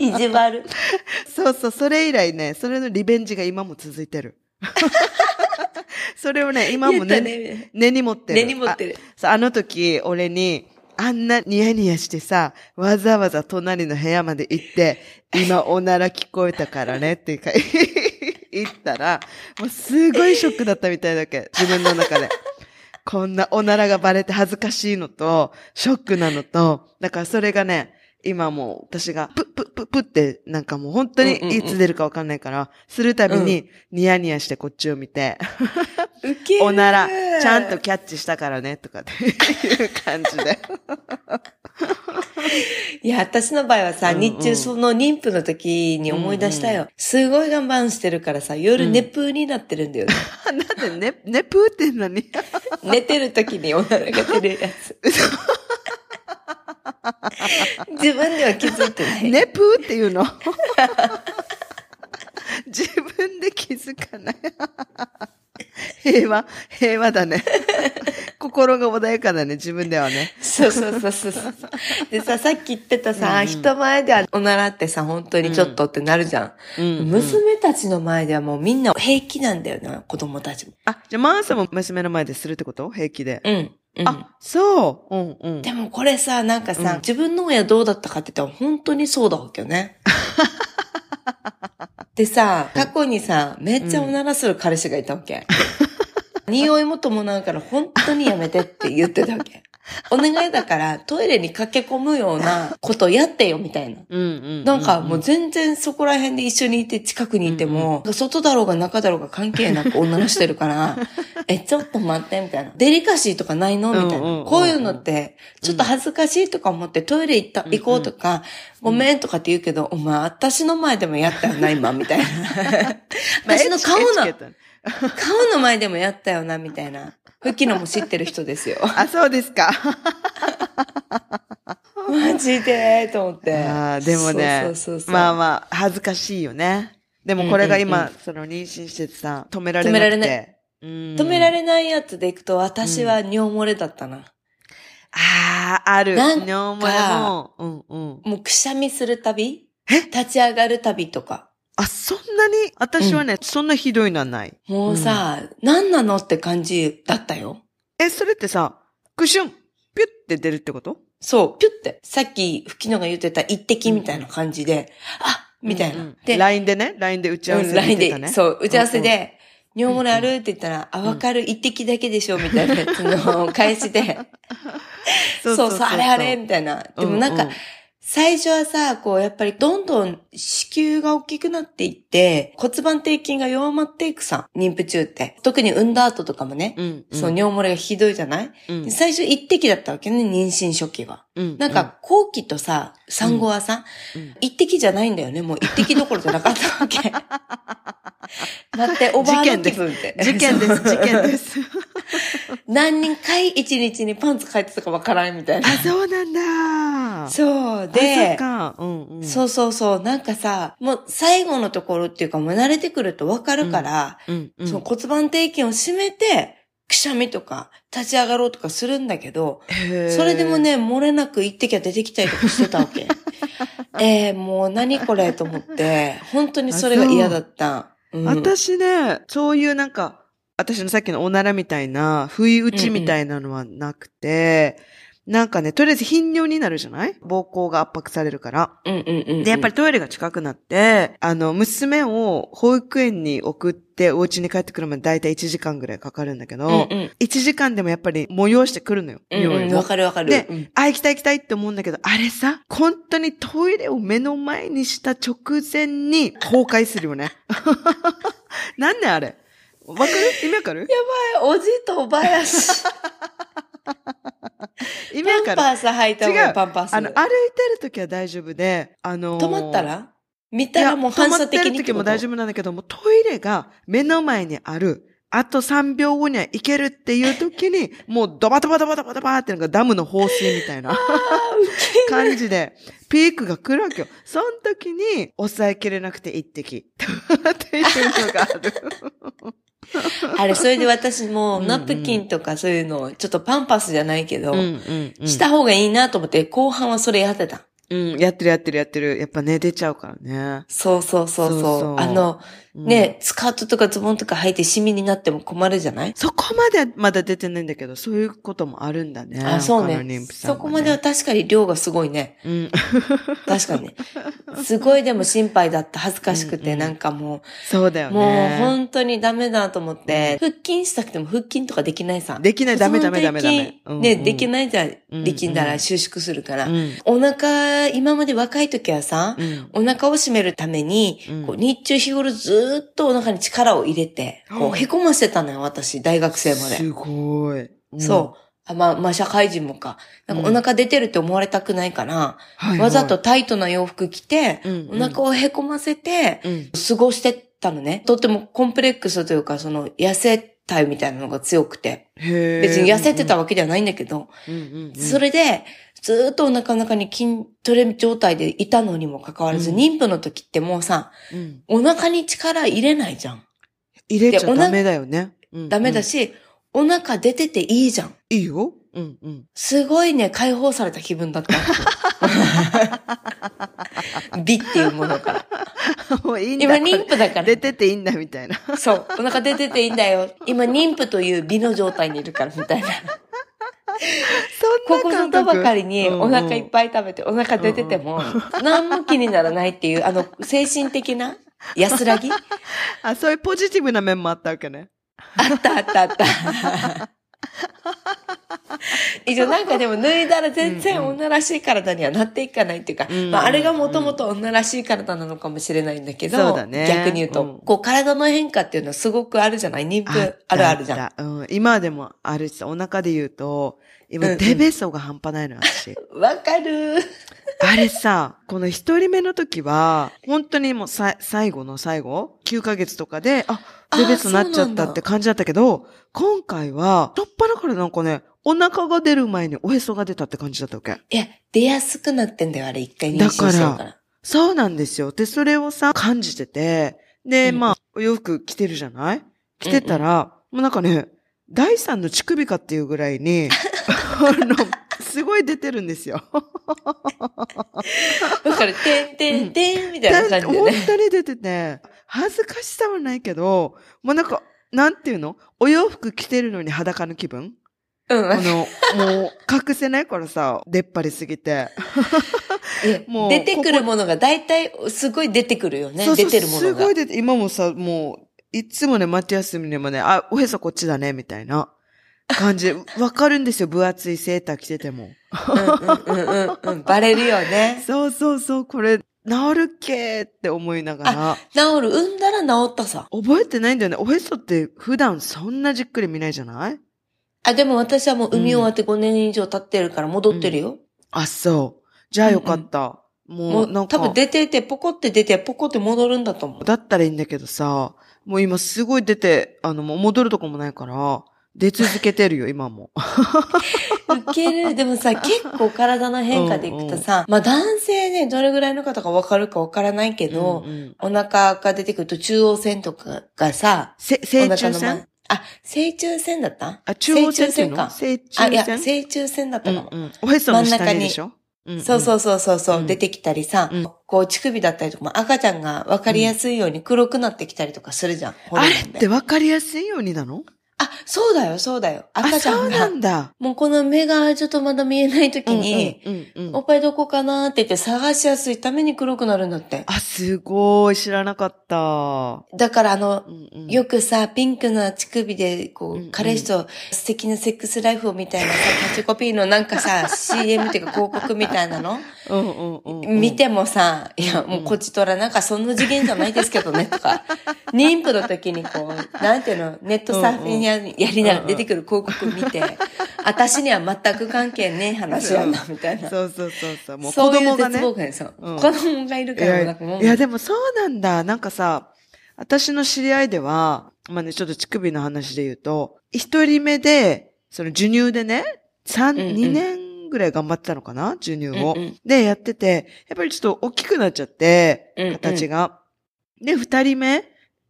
意地悪。そうそう、それ以来ね、それのリベンジが今も続いてる。それをね、今もね、ね。根に持ってる。根に持ってる。ああの時、俺に、あんなニヤニヤしてさ、わざわざ隣の部屋まで行って、今おなら聞こえたからねってか 言ったら、もうすごいショックだったみたいだけ、自分の中で。こんなおならがバレて恥ずかしいのと、ショックなのと、だからそれがね、今もう私がプップップップッってなんかもう本当にうんうんうんいつ出るかわかんないから、するたびにニヤニヤしてこっちを見て。おなら、ちゃんとキャッチしたからね、とかっていう感じで。いや、私の場合はさ、うんうん日中その妊婦の時に思い出したよ。すごい我慢してるからさ、夜うん熱風になってるんだよね。なんでね、ねぷーってんのに。寝てる時におならが出るやつ。自分では気づいてない。ねぷーっていうの。自分で気づかない。平和、平和だね。心が穏やかだね、自分ではね。そうそうそうそうそう。でさ、さっき言ってたさ、人前ではおならってさ、本当にちょっとってなるじゃん。うん娘たちの前ではもうみんな平気なんだよな、子供たちも。あ、じゃあマーサも娘の前でするってこと？平気で。うん。うん、あ、そう。うんうん。でもこれさ、なんかさ、うん自分の親どうだったかって言ったら本当にそうだわけよね。でさ、過去にさ、めっちゃおならする彼氏がいたわけ。匂いも伴うから本当にやめてって言ってたわけ。お願いだからトイレに駆け込むようなことやってよみたいな。うんうん。なんかもう全然そこら辺で一緒にいて近くにいても、外だろうが中だろうが関係なく女のしてるから、え、ちょっと待ってみたいな。デリカシーとかないの？みたいうんうんうんう。なんこういうのって、ちょっと恥ずかしいとか思ってトイレ行った、行こうとか、ごめんとかって言うけど、お前私の前でもやったよな、今、みたいな。私の顔の顔の前でもやったよな、みたいな。ふきのも知ってる人ですよ。あ、そうですか。マジでと思って。あーでもねまあまあ、恥ずかしいよね。でもこれが今、うんうんその妊娠しててさ、止められなくて。止められないうん止められないやつで行くと、私は尿漏れだったな。ああ、ある。なんか尿漏れも。うんうん。もうくしゃみするたび立ち上がるたびとか。あ、そんなに私はね、そんなひどいのはない。もうさ、何なのって感じだったよ。え、それってさ、クシュン、ピュって出るってこと？そう、ピュって。さっき、吹きのが言ってた一滴みたいな感じで、あみたいな。うんうんで、LINE でね、LINE で打ち合わせうんで LINE ね。で、そう、打ち合わせうんうんで、尿漏れある？って言ったら、あ、わかる、一滴だけでしょみたいなやつの返しで、そうそう、あれあれみたいな。でもなんか、うう最初はさ、こう、やっぱりどんどん子宮が大きくなっていって、骨盤底筋が弱まっていくさ、妊婦中って。特に産んだ後とかもね、うんうん。そう、尿漏れがひどいじゃない、うん。で最初一滴だったわけね、妊娠初期は。うんなんか、後期とさ、産後はさ、うん一滴じゃないんだよね。もう一滴どころじゃなかったわけ。待って、おばあの気分って。事件です、事件です。何人回一日にパンツ履いてたかわからんみたいな。あ、そうなんだ。そう。で、か。うんうん。そうそうそう。なんかさ、もう最後のところっていうかもう慣れてくるとわかるから、うんうん。その骨盤底筋を締めて、くしゃみとか立ち上がろうとかするんだけど、それでも、ね、漏れなく一滴は出てきたりとかしてたわけ。えー、もう何これと思って、本当にそれが嫌だった。うん、私ね、そういうなんか、私のさっきのおならみたいな、不意打ちみたいなのはなくて、なんかね、とりあえず頻尿になるじゃない？膀胱が圧迫されるから。うんうんうんうん。で、やっぱりトイレが近くなって、あの、娘を保育園に送ってお家に帰ってくるまでだいたい1時間ぐらいかかるんだけど、うんうん、1時間でもやっぱり催してくるのよ。うんうん、わかるわかる。でうんあ、行きたい行きたいって思うんだけど、あれさ、本当にトイレを目の前にした直前に崩壊するよね。なんであれ？わかる？意味わかる？おじとおばやし。意味わかるパンパース履いた方がい違いうパンパース。あの、歩いてる時は大丈夫で、あのー止まったら？見たらもう反射的に止まってる時も大丈夫なんだけども、トイレが目の前にある。あと3秒後には行けるっていう時に、もうドバドバドバドバドバっていうのがダムの放水みたいな感じで、ピークが来るわけよ。その時に抑えきれなくて一滴。っていうのがある。あれ、それで私もナプキンとかそういうのを、ちょっとパンパスじゃないけど、うんうんうんした方がいいなと思って、後半はそれやってた。うん、やってるやってるやってる。やっぱね、出ちゃうからね。そうそうそうそう。そうそうあの、うんね、スカートとかズボンとか履いてシミになっても困るじゃない？そこまでまだ出てないんだけど、そういうこともあるんだね。あ、そうね妊婦さんはそこまでは確かに量がすごいね。うん。確かにね。すごいでも心配だった。恥ずかしくて、うんうんなんかもう、そうだよね。もう本当にダメだと思って、腹筋したくても腹筋とかできないさ。できない、ダメダメダメダメ。その時ね、できい。ないじゃん。うんだら収縮するから。うん。お腹、今まで若い時はさ、うん。お腹を締めるために、うんこう日中日頃ずーっとお腹に力を入れて、こうんう、へこませたのよ、私、大学生まで。すごい。そう。あまあ、まあ、社会人もか。なんかお腹出てるって思われたくないから、はいはいわざと、タイトな洋服着て、うんお腹をへこませて、うん。過ごしてたのね。とってもコンプレックスというか、その、痩せたいみたいなのが強くて。別に痩せてたわけではないんだけど、うんうんうん。それで、ずーっとお腹の中に筋トレ状態でいたのにもかかわらず、うん妊婦の時ってもうさ、うん、お腹に力入れないじゃん。入れちゃダメだよね。うんダメだ。し、お腹出てていいじゃん。うんいいよ。うんうん。すごいね、解放された気分だった。美っていうものから。もういいんだ今妊婦だから。出てていいんだみたいな。そう。お腹出てていいんだよ。今妊婦という美の状態にいるから、みたいな。ここぞとばかりにお腹いっぱい食べてお腹出てても、何も気にならないっていう、あの、精神的な安らぎ？あ あ、そういうポジティブな面もあったわけね。ったあったあった。一応 なんかでも脱いだら全然女らしい体にはなっていかないっていうか、うんうんまああれがもともと女らしい体なのかもしれないんだけど、そうだね。逆に言うと、うん。こう体の変化っていうのはすごくあるじゃない？妊婦あるあるじゃん。うん。今でもあるし、お腹で言うと、今、うんうんデベソが半端ないのよ、私。わかるあれさ、この一人目の時は、本当にもうさ最後の最後 ?9 ヶ月とかで、あ、あデベソになっちゃったって感じだったけど、今回は、とっぱなからなんかね、お腹が出る前におへそが出たって感じだったわけ。いや、出やすくなってんだよ、あれ、一回妊娠してるだから。そうなんですよ。で、それをさ、感じてて、で、うんまあ、お洋服着てるじゃない？着てたら、もうなんかね、第三の乳首かっていうぐらいに、あ の、すごい出てるんですよ。だから、てんてんてんみたいな感じで本ね。当に出てて、恥ずかしさはないけど、もうなんか、なんていうの？お洋服着てるのに裸の気分？うん。あの、もう、隠せないからさ、出っ張りすぎて。もう出てくるものが大体すごい出てくるよね。そうそう出てるものがすごい。出て、今もさ、もう、いつもね、待ち休みでもね、あ、おへそこっちだね、みたいな感じ。わかるんですよ、分厚いセーター着てても。うんうんうんうんうん。バレるよね。そうそうそう、これ、治るっけって思いながら。治る。産んだら治ったさ。覚えてないんだよね。おへそって普段そんなじっくり見ないじゃない？あ、でも私はもう産み終わって5年以上経ってるから戻ってるよ。あ、そう。じゃあよかった。ももう、なんか、う多分出てて、ポコって出て、ポコって戻るんだと思う。だったらいいんだけどさ、もう今すごい出て、あの、もう戻るとこもないから、出続けてるよ、今も。ウケる。でもさ、結構体の変化でいくとさ、まあ男性ね、どれぐらいの方がわかるかわからないけど、うんうん。お腹が出てくると中央線とかがさ、せ、お成腹の虫線前。あ、正中線だった？あ、中央線っていうの？か。成虫あ、いや、線正中線だったかも。うんうん。おへその下にでしょ？そうそううそうそうそう、うん。出てきたりさ、うん。こう乳首だったりとかも赤ちゃんが分かりやすいように黒くなってきたりとかするじゃん。あれって分かりやすいようになの？あ、そうだよ、そうだよ。あ、赤ちゃそうんなが、んだ。もうこの目がちょっとまだ見えない時に、おっぱいどこかなって言って探しやすいために黒くなるんだって。あ、すごい。知らなかった。だからあの、うんうんよくさ、ピンクな乳首で、こう、うんうん彼氏と素敵なセックスライフをみたいなさ、キャッチコピーのなんかさ、CM っていうか広告みたいなの、見てもさ、いや、うんもうこっちとらなんかそんな次元じゃないですけどね、とか、妊婦の時にこう、なんていうの、ネットサーフィンややりながら出てくる広告見て、私には全く関係ねえ話やな、みたいな。そうそうそうそう。もうそういう子供がね。絶望感そう。うん子供がいるから、いやなんかもう。いや、でもそうなんだ。なんかさ、私の知り合いでは、まあね、ちょっと乳首の話で言うと、一人目で、その授乳でね、三、うんうん二年ぐらい頑張ってたのかな？授乳を、うんうんで、やってて、やっぱりちょっと大きくなっちゃって、うんうん形が。で、二人目、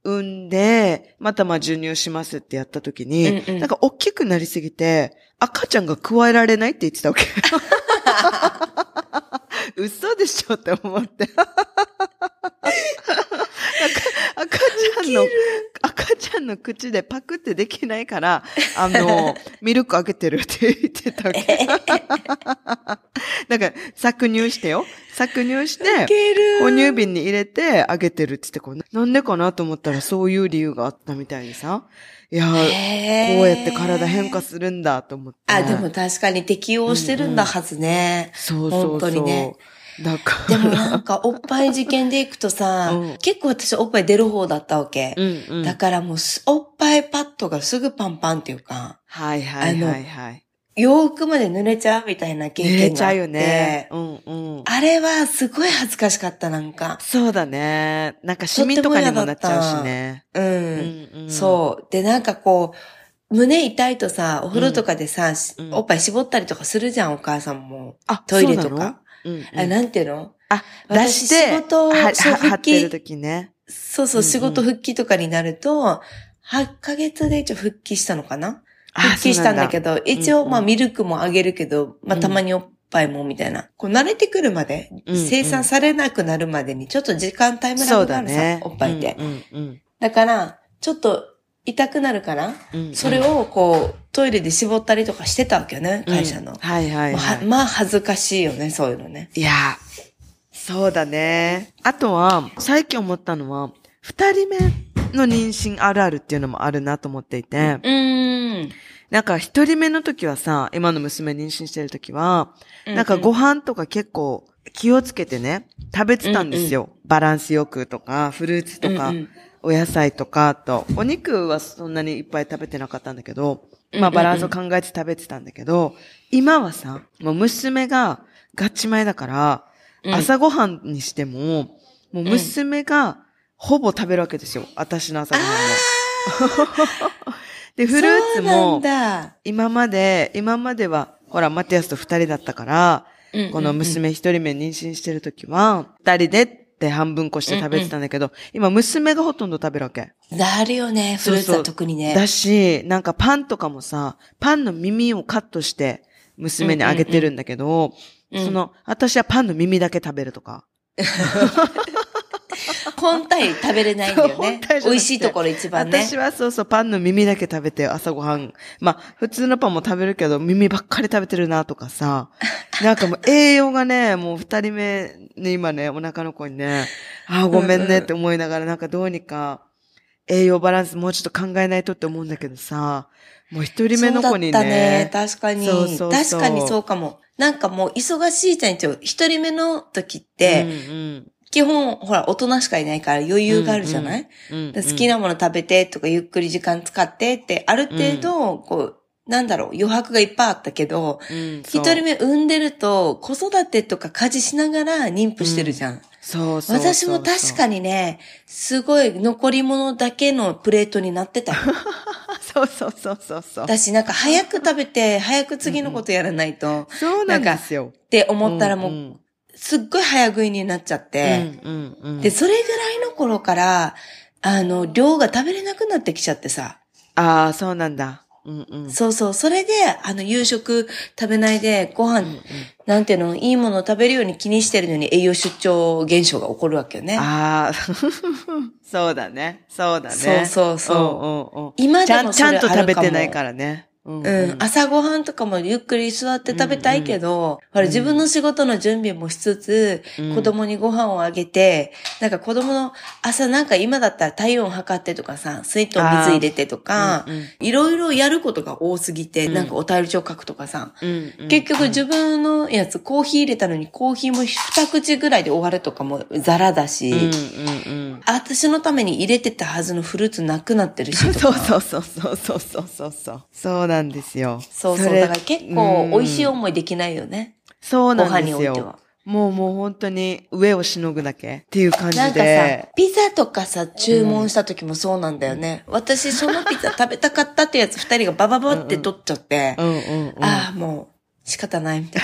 産んで、またまあ授乳しますってやった時に、うんうんなんか大きくなりすぎて、赤ちゃんが加えられないって言ってたわけ。嘘でしょって思って。赤赤ちゃんの、赤ちゃんの口でパクってできないから、あの、ミルクあげてるって言ってたわけ。だから、搾乳してよ。搾乳して、哺乳瓶に入れてあげてるって言ってなんでかなと思ったらそういう理由があったみたいにさ。いやこうやって体変化するんだと思って。あ、でも確かに適応してるんだはずね。そうそうそう。本当にね。だから。でもなんか、おっぱい事件でいくとさ、うん結構私おっぱい出る方だったわけ。うんうん。だからもうす、おっぱいパッドがすぐパンパンっていうか、はいはいはいはい。洋服まで濡れちゃうみたいな経寝験があって。ちゃうよね。うんうん。あれはすごい恥ずかしかった、なんか。そうだね。なんかシミとかにもなっちゃうしね。うん。うんうんそう。で、なんかこう、胸痛いとさ、お風呂とかでさ、しうんおっぱい絞ったりとかするじゃん、お母さんも。あ、トイレとかそうんうん。あ、なんていうの？あ、出私して、仕事をははってる時ね。そうそう、うんうん。仕事復帰とかになると、8ヶ月で一応復帰したのかな？あ復帰したんだけど、一応、うん。うんまあミルクもあげるけど、まあうん。たまにおっぱいもみたいな。こう慣れてくるまで、うんうん。生産されなくなるまでにちょっと時間タイムラそうグがあるさ、だね。おっぱいって。うんうん。だから、ちょっと痛くなるから、うんうん。それをこう、トイレで絞ったりとかしてたわけよね、会社の。うんはいはいまあは。はいまあ恥ずかしいよね、そういうのね。いや、そうだね。あとは、最近思ったのは、二人目の妊娠あるあるっていうのもあるなと思っていて、うーん。なんか一人目の時はさ、今の娘妊娠してる時は、なんかご飯とか結構気をつけてね、食べてたんですよ。バランスよくとか、フルーツとか、うんうんお野菜とか、あと、お肉はそんなにいっぱい食べてなかったんだけど、うんまあバランスを考えて食べてたんだけど、今はさ、もう娘がガチ前だから、うん朝ごはんにしても、もう娘がほぼ食べるわけですよ。私の朝ごはんも。で、フルーツも、だ。今まで、今までは、ほら、マティアスと二人だったから、この娘一人目妊娠してる時は、二人でって半分こして食べてたんだけど、今娘がほとんど食べるわけ。なるよね、フルーツは特にね。だし、なんかパンとかもさ、パンの耳をカットして娘にあげてるんだけど、うんうんその、私はパンの耳だけ食べるとか。本体食べれないんだよね美味しいところ一番ね。私はそうそう、パンの耳だけ食べて朝ごはん。まあ、普通のパンも食べるけど、耳ばっかり食べてるなとかさ。なんかもう栄養がね、もう二人目に今ね、お腹の子にね、ああ、ごめんねって思いながら、なんかどうにか、栄養バランスもうちょっと考えないとって思うんだけどさ、もう一人目の子にね。そうだったね。確かに。そうそうそう確かにそうかも。なんかもう忙しいじゃん。一人目の時って、うんうん基本、ほら、大人しかいないから余裕があるじゃない、うんうんで好きなもの食べてとか、ゆっくり時間使ってって、ある程度、こう、なんだろう、余白がいっぱいあったけど、うん一人目産んでると、子育てとか家事しながら妊婦してるじゃん。そうそうそう私も確かにね、すごい残り物だけのプレートになってたよ。そうそうそうそうそう。だし、なんか早く食べて、早く次のことやらないと、そうなんですよ。って思ったらもう、んすっごい早食いになっちゃって、うんうんうんで、それぐらいの頃から、あの、量が食べれなくなってきちゃってさ。ああ、そうなんだ。うんうん。そうそう。それで、あの、夕食食べないで、ご飯、なんていうの、いいものを食べるように気にしてるのに栄養出張現象が起こるわけよね。ああ、そうだね。そうだね。そうそうそううんうんうん。今ちゃんちゃんと食べてないからね。うん、朝ごはんとかもゆっくり座って食べたいけど、ほら、自分の仕事の準備もしつつ、子供にご飯をあげて、なんか子供の朝なんか今だったら体温測ってとかさ、水筒水入れてとか、いろいろやることが多すぎて、なんかお便り帳書くとかさ、結局自分のやつコーヒー入れたのにコーヒーも二口ぐらいで終わるとかもザラだし、私のために入れてたはずのフルーツなくなってるし。そうそうそうそうそうそうそう。そうだなんですよ。そうそう。れだから結構美味しいうん思いできないよね。そうなんですご飯においてはよ。もうもう本当に上をしのぐだけっていう感じで。なんかさ、ピザとかさ、注文した時もそうなんだよね。私、そのピザ食べたかったってやつ二人がバババって取っちゃって、うんうんうん。ああ、もう仕方ないみたい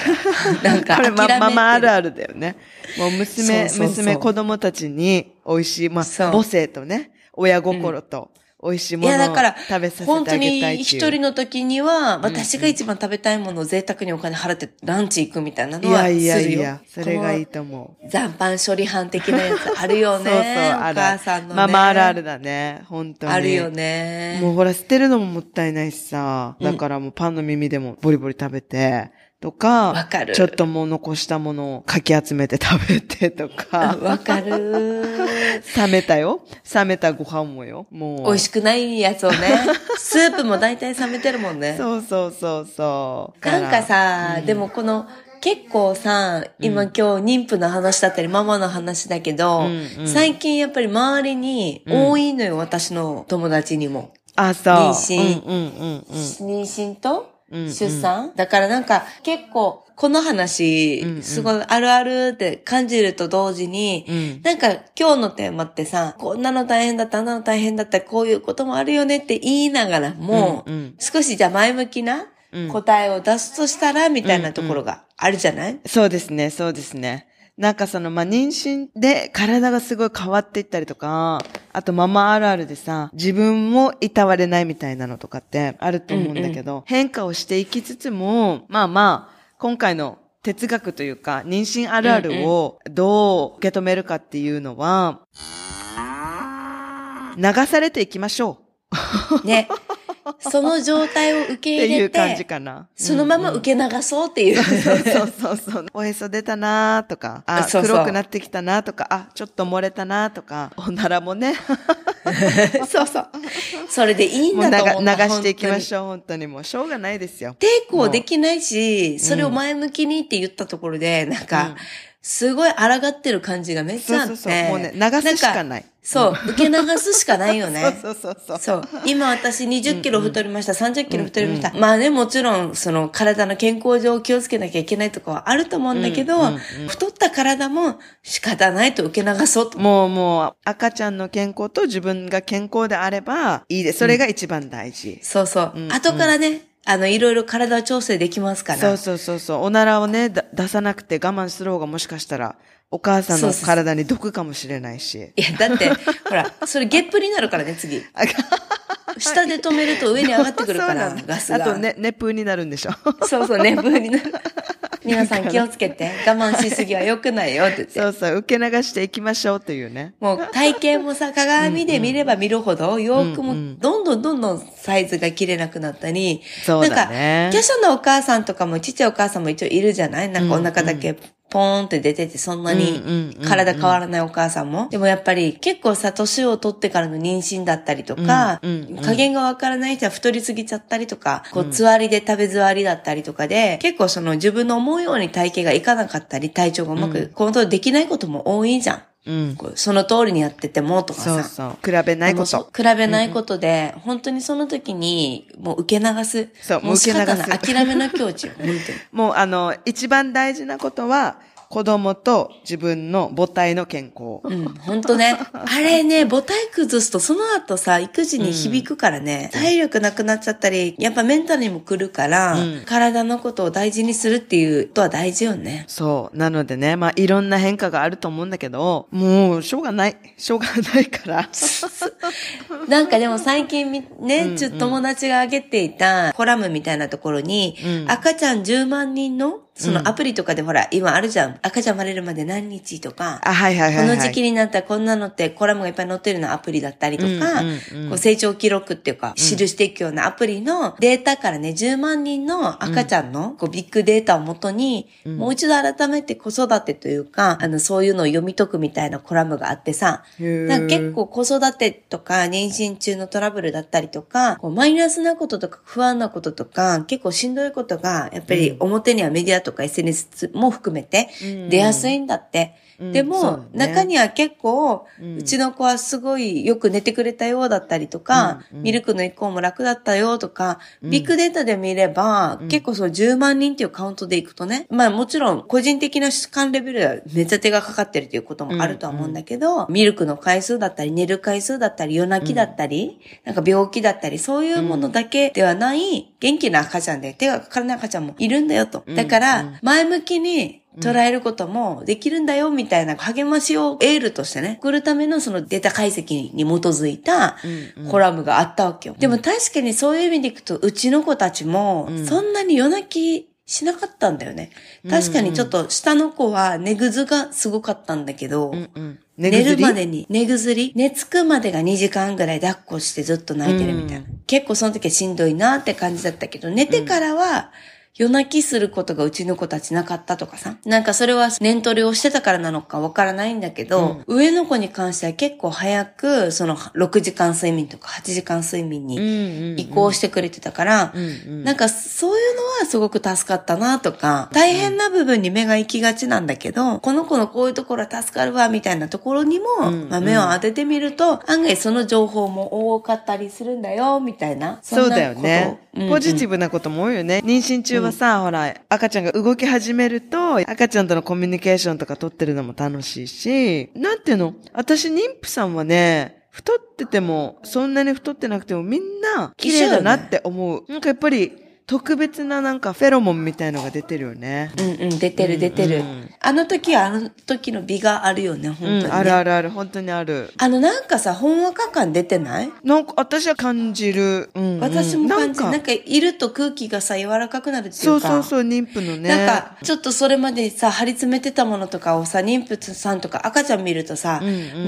な。なんかこれ。ま、ママあるあるだよね。もう娘、そうそうそう娘、子供たちに美味しい、まあ、そう母性とね、親心と美味しいいものをや、だから食べさせてあ本当げたいっていう。に一人の時には、私が一番食べたいものを贅沢にお金払ってランチ行くみたいなのはするよ。いやいやいや、それがいいと思う。残飯処理班的なやつあるよね。そうそう、おある母さんのね。ママあるあるだね。本当に。あるよね。もうほら、捨てるのももったいないしさ。うんだからもうパンの耳でもボリボリ食べて、とか、わかるちょっともう残したものをかき集めて食べてとか、わかる。冷めたよ。冷めたご飯もよ。もう。美味しくないやつをね。スープも大体冷めてるもんね。そうそうそうそう。なんかさ、でもこの、結構さ、今今日妊婦の話だったりママの話だけど、うんうん最近やっぱり周りに多いのよ、私の友達にも。あ、そう。妊娠うんうんうんうん。妊娠とうん。うん出産、だからなんか結構この話、うんうん。すごいあるあるって感じると同時に、うん。なんか今日のテーマってさ、こんなの大変だった、あんなの大変だった、こういうこともあるよねって言いながらも、うんうん。少しじゃあ前向きなうん。答えを出すとしたら、みたいなところがあるじゃない、そうですね、そうですね。なんかその、まあ、妊娠で体がすごい変わっていったりとか、あとママあるあるでさ、自分もいたわれないみたいなのとかってあると思うんだけど、変化をしていきつつも、まあまあ、今回の哲学というか、妊娠あるあるをどう受け止めるかっていうのは、流されていきましょう。ね。その状態を受けって入れいう感じて、かな。そのまま受け流そうっていう。そうそうそう。おへそ出たなとか、あ、そうそう黒くなってきたなとか、あ、ちょっと漏れたなとか、おならもね、そうそう。それでいいんだと思。流流していきま。しょう、本当にもう。しょうがないですよ。抵抗できないし、それを前向きにって言ったところで、なんか、すごい抗ってる感じがめっちゃあって。そうそうそう。もうね、流すしかない。んかそう、受け流すしかないよね。そうそうそうそう。そう。今私20キロ太りました、30キロ太りました。まあね、もちろん、その体の健康上気をつけなきゃいけないとかはあると思うんだけど、太った体も仕方ないと受け流そうと。もうもう、赤ちゃんの健康と自分が健康であればいいです。それが一番大事。そうそう。後からね、あの、いろいろ体調整できますから。そうそうそうそう。おならをね、出さなくて我慢する方がもしかしたら、お母さんの体に毒かもしれないし。いや、だって、ほら、それゲップになるからね、次。下で止めると上に上がってくるから、ガスが。あとね、熱風になるんでしょ。そうそう、ね、風になる。皆さん気をつけて。我慢しすぎは良くないよって言って。そうそう、受け流していきましょうというね。もう体型もさ、鏡で見れば見るほど、洋服もどんどんどんどんサイズが切れなくなったり、そうだねなんか、華奢なお母さんとかも、ちっちゃいお母さんも一応いるじゃない？なんかお腹だけポーンって出てて、そんなにうん体変わらないお母さんも。でもやっぱり結構さ、年を取ってからの妊娠だったりとかうんうんうん、加減がわからない人は太りすぎちゃったりとか、こう、つわりで食べ座りだったりとかで、結構その自分の思うように体型がいかなかったり、体調がうまくコントロールできないことも多いじゃん。うん。その通りにやっててもとかさ。そうそう。比べないこと。比べないことで、本当にその時に、もう受け流す。そうもう受け流す。諦めの境地よ、本当に。もうあの、一番大事なことは、子供と自分の母体の健康。うん、ほんとね。あれね、母体崩すとその後さ、育児に響くからね、体力なくなっちゃったり、やっぱメンタルにも来るから、うん体のことを大事にするっていうことは大事よね。そう。なのでね、まあ、いろんな変化があると思うんだけど、もう、しょうがない。しょうがないから。なんかでも最近みね、うんちょっと友達が上げていたコラムみたいなところに、うん赤ちゃん10万人の、そのアプリとかでほら、今あるじゃん。赤ちゃん生まれるまで何日とか、あ、はいはいはい、はい。この時期になったらこんなのってコラムがいっぱい載ってるようなアプリだったりとか、うんうんうん。こう成長記録っていうか、記していくようなアプリのデータからね、10万人の赤ちゃんのこうビッグデータをもとに、もう一度改めて子育てというか、あの、そういうのを読み解くみたいなコラムがあってさ、なんか結構子育てとか妊娠中のトラブルだったりとか、こうマイナスなこととか不安なこととか、結構しんどいことが、やっぱり表にはメディアとか SNS も含めて出やすいんだって。うんでも、中には結構、ううんちの子はすごいよく寝てくれたようだったりとか、ミルクの移行も楽だったよとか、ビッグデータで見れば、結構そう10万人っていうカウントでいくとね、まあもちろん個人的な主観レベルではめっちゃ手がかかってるということもあるとは思うんだけど、ミルクの回数だったり、寝る回数だったり、夜泣きだったり、なんか病気だったり、そういうものだけではない、元気な赤ちゃんで手がかからない赤ちゃんもいるんだよと。だから、前向きに捉えることもできるんだよみたいな励ましをエールとしてね、送るためのそのデータ解析に基づいたコラムがあったわけよ。でも確かにそういう意味でいくと、うちの子たちもそんなに夜泣きしなかったんだよね。確かにちょっと下の子は寝ぐずがすごかったんだけど、うんうん。寝るまでに寝ぐずり？寝つくまでが2時間ぐらい抱っこしてずっと泣いてるみたいな。結構その時はしんどいなって感じだったけど、寝てからは、夜泣きすることがうちの子たちなかったとかさ。なんかそれは念取りをしてたからなのかわからないんだけど、上の子に関しては結構早く、その6時間睡眠とか8時間睡眠に移行してくれてたから、なんかそういうのはすごく助かったなとか、大変な部分に目が行きがちなんだけど、この子のこういうところは助かるわ、みたいなところにも、まあ、目を当ててみると、案外その情報も多かったりするんだよ、みたいな。そうだよね。ポジティブ。ブなことも多いよね。妊娠中はさ、ほら、赤ちゃんが動き始めると、赤ちゃんとのコミュニケーションとか取ってるのも楽しいし、なんていうの？私妊婦さんはね、太ってても、そんなに太ってなくてもみんな綺麗だなって思う。なんかやっぱり、特別ななんかフェロモンみたいのが出てるよね。うんうん、出てる出てる。うんあの時はあの時の美があるよね、本当に、ねうん、あるあるある、本当にある。あのなんかさ、ほんわか感出てない？なんか私は感じる。うん、うん私も感じる。なんんか、いると空気がさ、柔らかくなるっていうか。そうそうそう、妊婦のね。なんか、ちょっとそれまでさ、張り詰めてたものとかをさ、妊婦さんとか赤ちゃん見るとさ、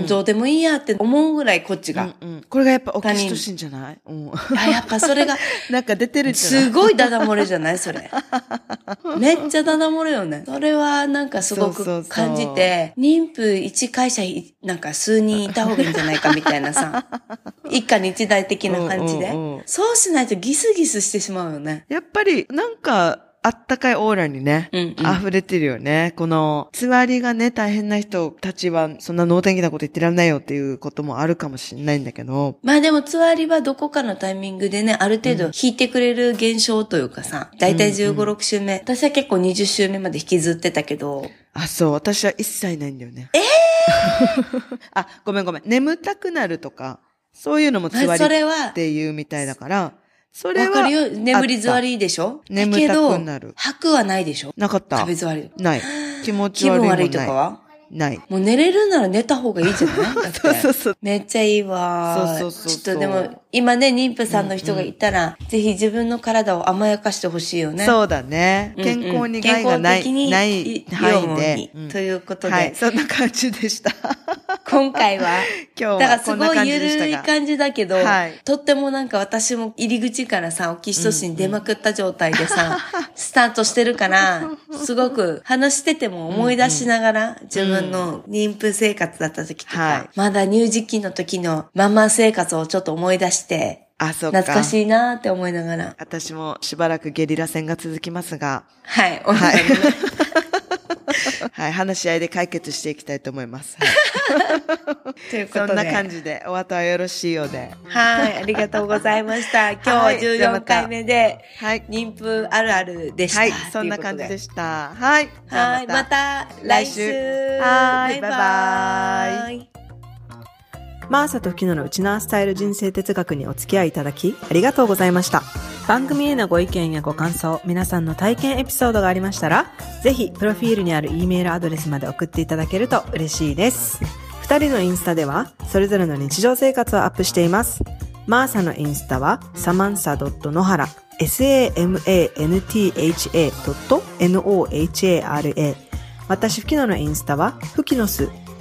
どうでもいいやって思うぐらいこっちが。うん、これがやっぱオキシトシンじゃない？うん。あ、やっぱそれが、なんか出てるじゃない？すごいダダ漏れじゃないそれ。めっちゃダダ漏れよね。それはなんかすごく感じて、妊婦一会社いなんか数人いた方がいいんじゃないかみたいなさ、一家に一台的な感じでうんうんうん。そうしないとギスギスしてしまうよね。やっぱり、なんか、あったかいオーラにね、うんうん溢れてるよね。この、つわりがね、大変な人たちは、そんな能天気なこと言ってらんないよっていうこともあるかもしれないんだけど、まあでも、つわりはどこかのタイミングでね、ある程度引いてくれる現象というかさ、だいたい15、6週目。私は結構20週目まで引きずってたけど、あ、そう、私は一切ないんだよね。ええ あ、ごめんごめん。眠たくなるとか、そういうのもつわりっていうみたいだから、それは。わかるよ。眠り座りりでしょ？眠たくなるだけど、吐くはないでしょ？なかった食べ。座り。ない。気持ち気悪いもない。分悪いとかは？ない。もう寝れるなら寝た方がいいじゃない？そうそうそう。めっちゃいいわ。そうそうそうちょっとでも、今ね、妊婦さんの人がいたら、ぜひ自分の体を甘やかしてほしいよね。そうだね。うん健康に害がない、健康的にない良範囲いでに。うんということで、はい、そんな感じでした。今回は、今日だからすごいゆ。るい感じだけど、はいとってもなんか私も入り口からさ、オキシトシン出まくった状態でさ、スタートしてるから、すごく話してても思い出しながら、自分の妊婦生活だった時とか、はいまだ乳児期の時のママ生活をちょっと思い出して、あ、そうか。懐かしいなーって思いながら、私もしばらくゲリラ戦が続きますが、はい、お願いします。はい、話し合いで解決していきたいと思います。はい ということで。そんな感じで、お後はよろしいようで。はい、ありがとうございました。今日ははい14じゃあまた回目で、はい。妊婦あるあるでした。はい、そんな感じでした。はい。はい、また来週。はいバイバイ。マーサとフキノのウチナースタイル人生哲学にお付き合いいただき、ありがとうございました。番組へのご意見やご感想、皆さんの体験エピソードがありましたら、ぜひ、プロフィールにある E メールアドレスまで送っていただけると嬉しいです。二人のインスタでは、それぞれの日常生活をアップしています。マーサのインスタは、サマンサ野原 samantha.nohara 私、フキノのインスタは、フキノス